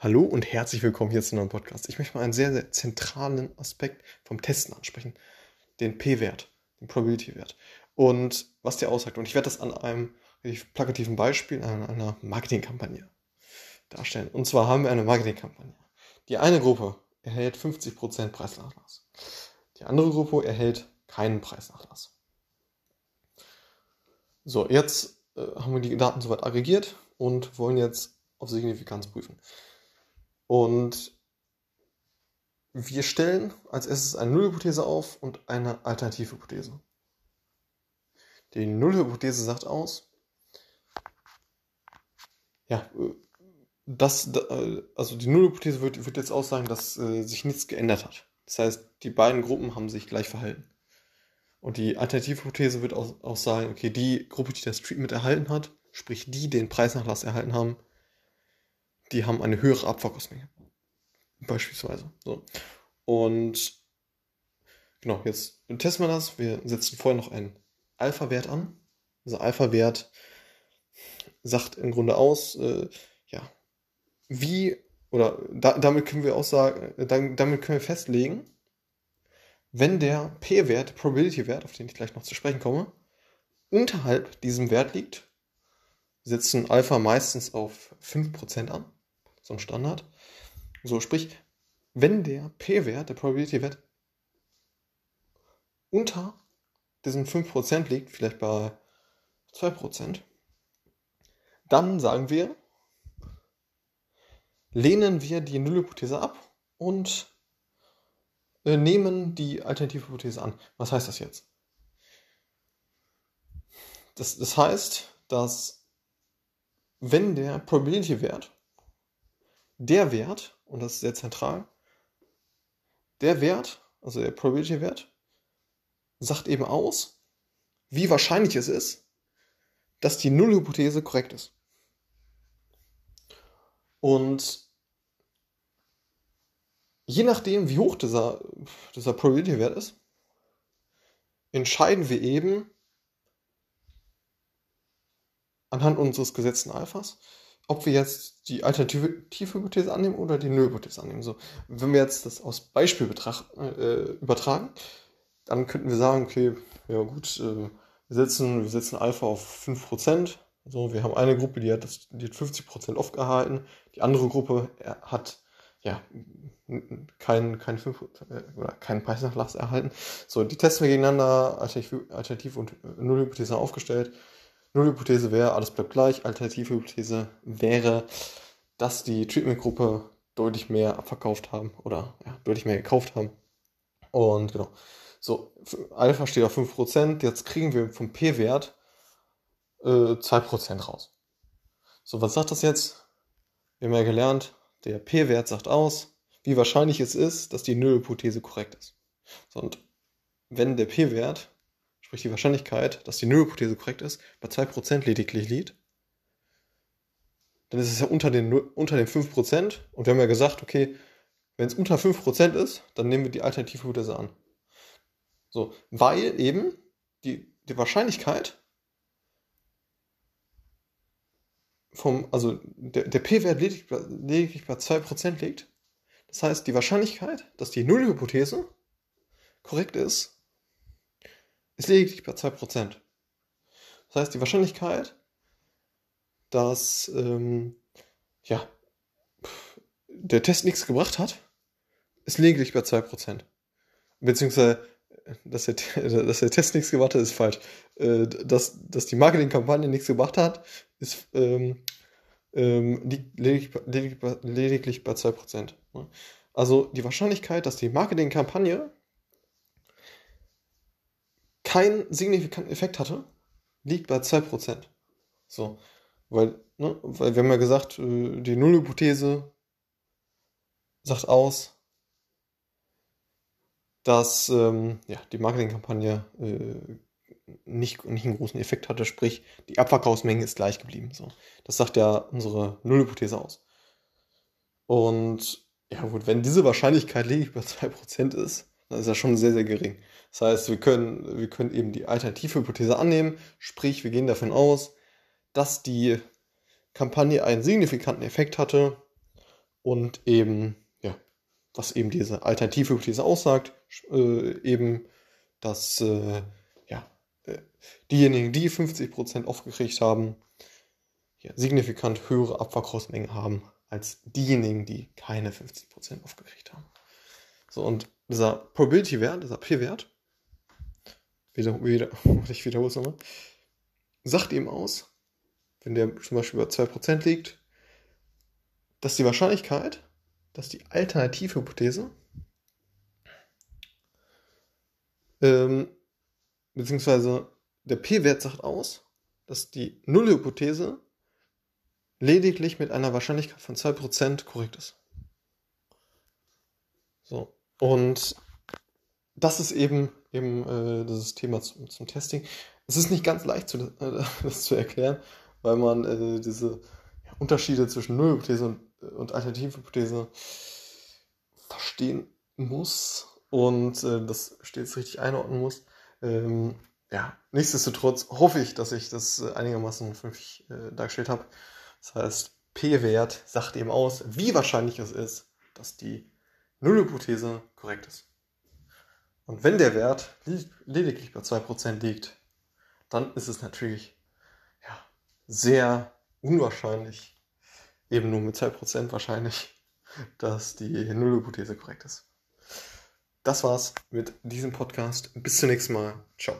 Hallo und herzlich willkommen hier zu einem neuen Podcast. Ich möchte mal einen sehr, sehr zentralen Aspekt vom Testen ansprechen. Den P-Wert, den Probability-Wert. Und was der aussagt. Und ich werde das an einem plakativen Beispiel, an einer Marketingkampagne darstellen. Und zwar haben wir eine Marketingkampagne. Die eine Gruppe erhält 50% Preisnachlass. Die andere Gruppe erhält keinen Preisnachlass. So, jetzt äh, haben wir die Daten soweit aggregiert und wollen jetzt auf Signifikanz prüfen. Und wir stellen als erstes eine Nullhypothese auf und eine Alternativhypothese. Die Nullhypothese sagt aus, ja, dass, also die Nullhypothese wird, wird jetzt aussagen, dass äh, sich nichts geändert hat. Das heißt, die beiden Gruppen haben sich gleich verhalten. Und die Alternativhypothese wird auch, auch sagen, okay, die Gruppe, die das Treatment erhalten hat, sprich die den Preisnachlass erhalten haben, die haben eine höhere Abverkostmenge. Beispielsweise. So. Und genau, jetzt testen wir das. Wir setzen vorher noch einen Alpha-Wert an. Dieser Alpha-Wert sagt im Grunde aus, äh, ja, wie, oder da, damit können wir auch sagen, äh, damit können wir festlegen, wenn der P-Wert, Probability-Wert, auf den ich gleich noch zu sprechen komme, unterhalb diesem Wert liegt, setzen Alpha meistens auf 5% an so ein Standard. So, sprich, wenn der P-Wert, der Probability-Wert, unter diesen 5% liegt, vielleicht bei 2%, dann sagen wir, lehnen wir die Nullhypothese ab und äh, nehmen die Alternativhypothese an. Was heißt das jetzt? Das, das heißt, dass wenn der Probability-Wert der Wert, und das ist sehr zentral, der Wert, also der Probability-Wert, sagt eben aus, wie wahrscheinlich es ist, dass die Nullhypothese korrekt ist. Und je nachdem, wie hoch dieser, dieser Probability-Wert ist, entscheiden wir eben anhand unseres gesetzten Alphas, ob wir jetzt die Alternativhypothese annehmen oder die Nullhypothese annehmen. So, wenn wir jetzt das aus Beispiel äh, übertragen, dann könnten wir sagen, okay, ja gut, äh, wir, setzen, wir setzen Alpha auf 5%. So, wir haben eine Gruppe, die hat, das, die hat 50% aufgehalten, die andere Gruppe hat ja, keinen kein äh, oder Preisnachlass erhalten. So, die testen wir gegeneinander, Alternativ, und Nullhypothese aufgestellt. Nullhypothese wäre, alles bleibt gleich. Alternativhypothese wäre, dass die Treatment-Gruppe deutlich mehr abverkauft haben oder ja, deutlich mehr gekauft haben. Und genau. So, Alpha steht auf 5%. Jetzt kriegen wir vom P-Wert äh, 2% raus. So, was sagt das jetzt? Wir haben ja gelernt, der P-Wert sagt aus, wie wahrscheinlich es ist, dass die Nullhypothese korrekt ist. So, und wenn der P-Wert sprich die Wahrscheinlichkeit, dass die Nullhypothese korrekt ist, bei 2% lediglich liegt, dann ist es ja unter den, unter den 5%. Und wir haben ja gesagt, okay, wenn es unter 5% ist, dann nehmen wir die Alternativhypothese an. So, weil eben die, die Wahrscheinlichkeit vom, also der, der P-Wert lediglich, lediglich bei 2% liegt. Das heißt, die Wahrscheinlichkeit, dass die Nullhypothese korrekt ist, ist lediglich bei 2%. Das heißt, die Wahrscheinlichkeit, dass ähm, ja, der Test nichts gebracht hat, ist lediglich bei 2%. Beziehungsweise, dass der, dass der Test nichts gebracht hat, ist falsch. Äh, dass, dass die Marketingkampagne nichts gebracht hat, ist ähm, ähm, lediglich, lediglich, lediglich bei 2%. Also die Wahrscheinlichkeit, dass die Marketingkampagne keinen signifikanten Effekt hatte, liegt bei 2%. So, weil, ne, weil wir haben ja gesagt, äh, die Nullhypothese sagt aus, dass ähm, ja, die Marketingkampagne äh, nicht, nicht einen großen Effekt hatte, sprich, die Abverkaufsmenge ist gleich geblieben. So. Das sagt ja unsere Nullhypothese aus. Und ja gut, wenn diese Wahrscheinlichkeit lediglich bei 2% ist, dann ist das schon sehr, sehr gering. Das heißt, wir können, wir können eben die Alternativhypothese annehmen, sprich, wir gehen davon aus, dass die Kampagne einen signifikanten Effekt hatte und eben, ja, was eben diese Alternativhypothese aussagt, äh, eben, dass äh, ja, äh, diejenigen, die 50% aufgekriegt haben, ja, signifikant höhere Abfallkursmengen haben als diejenigen, die keine 50% aufgekriegt haben. So, und dieser Probability-Wert, dieser P-Wert, wieder, wieder, ich wiederhole es nochmal, sagt eben aus, wenn der zum Beispiel über 2% liegt, dass die Wahrscheinlichkeit, dass die Alternativhypothese ähm, beziehungsweise der P-Wert sagt aus, dass die Nullhypothese lediglich mit einer Wahrscheinlichkeit von 2% korrekt ist. So. Und das ist eben, eben äh, das Thema zum, zum Testing. Es ist nicht ganz leicht, zu, äh, das zu erklären, weil man äh, diese Unterschiede zwischen Nullhypothese und, äh, und Alternativhypothese verstehen muss und äh, das stets richtig einordnen muss. Ähm, ja, nichtsdestotrotz hoffe ich, dass ich das äh, einigermaßen vernünftig äh, dargestellt habe. Das heißt, P-Wert sagt eben aus, wie wahrscheinlich es ist, dass die Nullhypothese korrekt ist. Und wenn der Wert lediglich bei 2% liegt, dann ist es natürlich ja, sehr unwahrscheinlich, eben nur mit 2% wahrscheinlich, dass die Nullhypothese korrekt ist. Das war's mit diesem Podcast. Bis zum nächsten Mal. Ciao.